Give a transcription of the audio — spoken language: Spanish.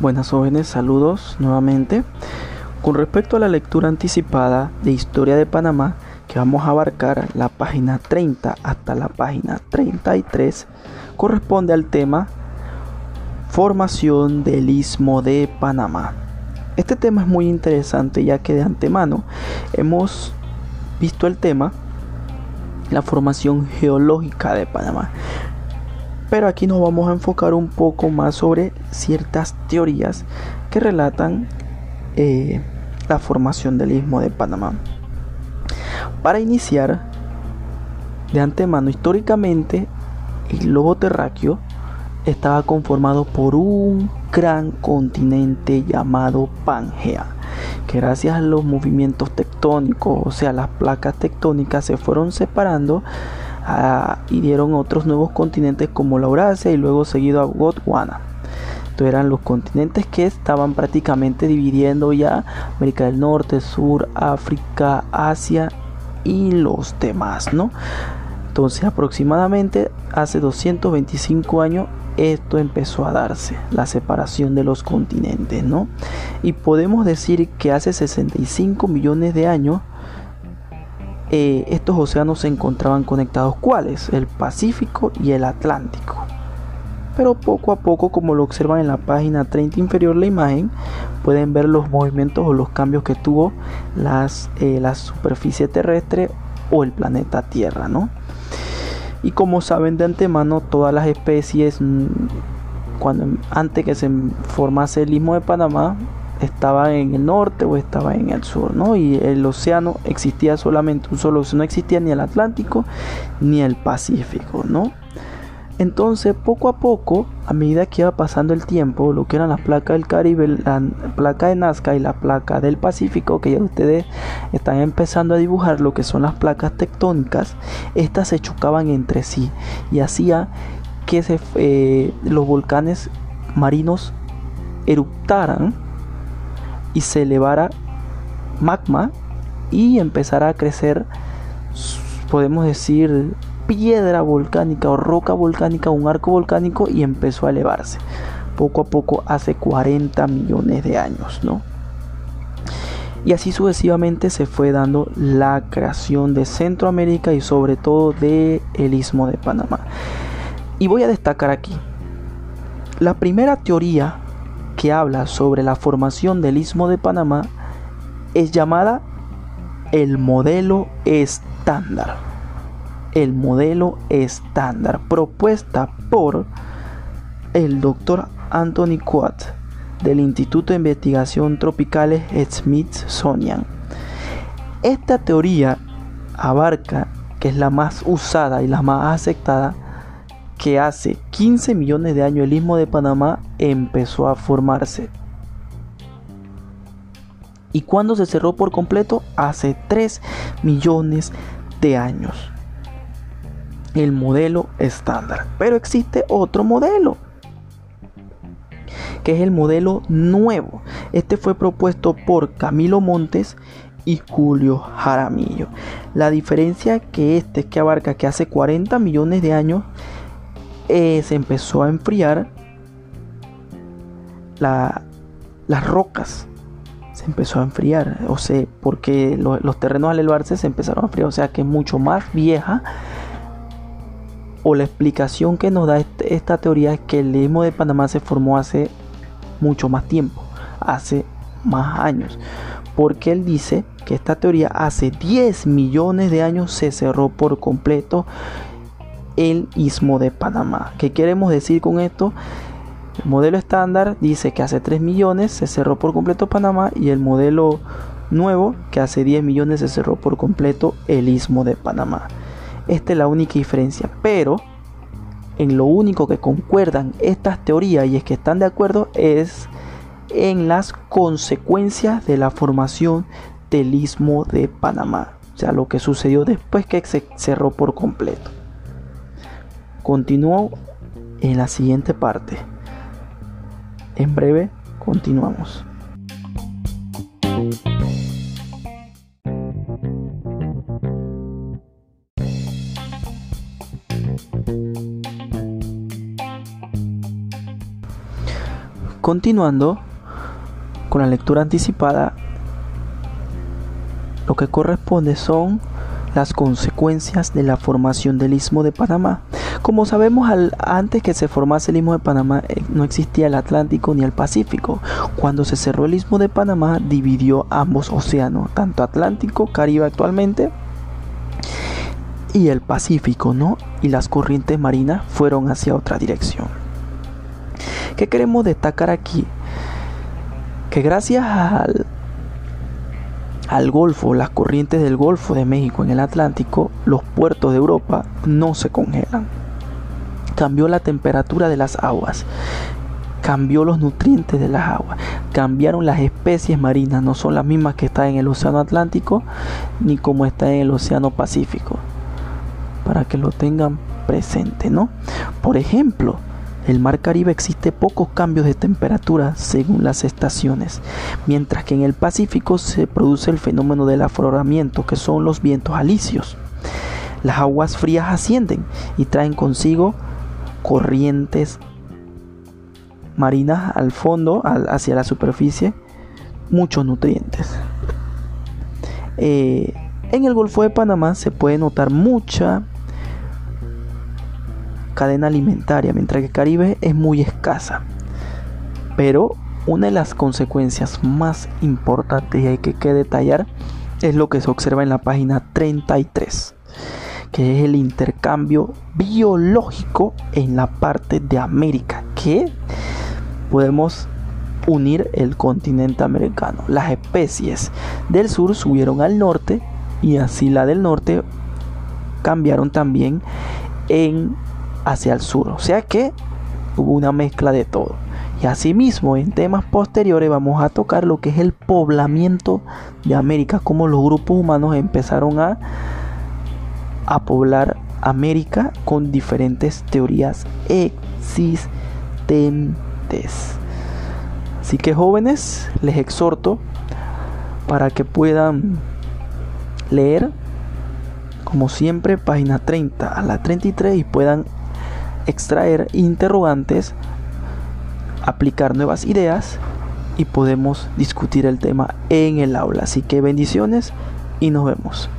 Buenas jóvenes, saludos nuevamente. Con respecto a la lectura anticipada de Historia de Panamá, que vamos a abarcar la página 30 hasta la página 33, corresponde al tema Formación del Istmo de Panamá. Este tema es muy interesante ya que de antemano hemos visto el tema la formación geológica de Panamá. Pero aquí nos vamos a enfocar un poco más sobre ciertas teorías que relatan eh, la formación del istmo de Panamá. Para iniciar, de antemano, históricamente, el globo terráqueo estaba conformado por un gran continente llamado Pangea, que gracias a los movimientos tectónicos, o sea, las placas tectónicas se fueron separando y dieron otros nuevos continentes como la Eurasia y luego seguido a Gondwana. Estos eran los continentes que estaban prácticamente dividiendo ya América del Norte, Sur, África, Asia y los demás, ¿no? Entonces aproximadamente hace 225 años esto empezó a darse, la separación de los continentes, ¿no? Y podemos decir que hace 65 millones de años eh, estos océanos se encontraban conectados. ¿Cuáles? El Pacífico y el Atlántico. Pero poco a poco, como lo observan en la página 30 inferior la imagen, pueden ver los movimientos o los cambios que tuvo las, eh, la superficie terrestre o el planeta Tierra, ¿no? Y como saben de antemano, todas las especies, mm, cuando antes que se formase el istmo de Panamá, estaba en el norte o estaba en el sur, ¿no? Y el océano existía solamente un solo, no existía ni el Atlántico ni el Pacífico, ¿no? Entonces, poco a poco, a medida que iba pasando el tiempo, lo que eran las placas del Caribe, la placa de Nazca y la placa del Pacífico, que ya ustedes están empezando a dibujar lo que son las placas tectónicas, estas se chocaban entre sí y hacía que se, eh, los volcanes marinos eruptaran y se elevara magma y empezara a crecer, podemos decir, piedra volcánica o roca volcánica, un arco volcánico y empezó a elevarse poco a poco hace 40 millones de años, ¿no? Y así sucesivamente se fue dando la creación de Centroamérica y sobre todo de el Istmo de Panamá. Y voy a destacar aquí la primera teoría que habla sobre la formación del istmo de Panamá es llamada el modelo estándar. El modelo estándar propuesta por el doctor Anthony Quat del Instituto de Investigación Tropicales Smithsonian. Esta teoría abarca, que es la más usada y la más aceptada, que hace 15 millones de años el istmo de Panamá empezó a formarse. ¿Y cuando se cerró por completo? Hace 3 millones de años. El modelo estándar. Pero existe otro modelo. Que es el modelo nuevo. Este fue propuesto por Camilo Montes y Julio Jaramillo. La diferencia que este que abarca que hace 40 millones de años eh, se empezó a enfriar las rocas. Se empezó a enfriar o sea porque los terrenos al elevarse se empezaron a enfriar o sea que es mucho más vieja. O la explicación que nos da esta teoría es que el istmo de Panamá se formó hace mucho más tiempo hace más años. Porque él dice que esta teoría hace 10 millones de años se cerró por completo el istmo de Panamá. ¿Qué queremos decir con esto? El modelo estándar dice que hace 3 millones se cerró por completo Panamá y el modelo nuevo que hace 10 millones se cerró por completo el istmo de Panamá. Esta es la única diferencia, pero en lo único que concuerdan estas teorías y es que están de acuerdo es en las consecuencias de la formación del istmo de Panamá, o sea, lo que sucedió después que se cerró por completo. Continúo en la siguiente parte. En breve continuamos. continuando con la lectura anticipada, lo que corresponde son las consecuencias de la formación del Istmo de Panamá. Como sabemos, antes que se formase el Istmo de Panamá eh, no existía el Atlántico ni el Pacífico. Cuando se cerró el Istmo de Panamá dividió ambos océanos, tanto Atlántico, Caribe actualmente, y el Pacífico, ¿no? Y las corrientes marinas fueron hacia otra dirección. ¿Qué queremos destacar aquí? Que gracias al al Golfo, las corrientes del Golfo de México en el Atlántico, los puertos de Europa no se congelan. Cambió la temperatura de las aguas, cambió los nutrientes de las aguas, cambiaron las especies marinas, no son las mismas que están en el Océano Atlántico ni como está en el Océano Pacífico, para que lo tengan presente, ¿no? Por ejemplo, el mar Caribe existe pocos cambios de temperatura según las estaciones, mientras que en el Pacífico se produce el fenómeno del afloramiento, que son los vientos alisios. Las aguas frías ascienden y traen consigo corrientes marinas al fondo, hacia la superficie, muchos nutrientes. Eh, en el Golfo de Panamá se puede notar mucha cadena alimentaria, mientras que Caribe es muy escasa. Pero una de las consecuencias más importantes y hay que, que detallar es lo que se observa en la página 33, que es el intercambio biológico en la parte de América, que podemos unir el continente americano. Las especies del sur subieron al norte y así la del norte cambiaron también en hacia el sur. O sea que hubo una mezcla de todo. Y asimismo, en temas posteriores vamos a tocar lo que es el poblamiento de América, cómo los grupos humanos empezaron a, a poblar América con diferentes teorías existentes. Así que jóvenes, les exhorto para que puedan leer, como siempre, página 30 a la 33 y puedan extraer interrogantes, aplicar nuevas ideas y podemos discutir el tema en el aula. Así que bendiciones y nos vemos.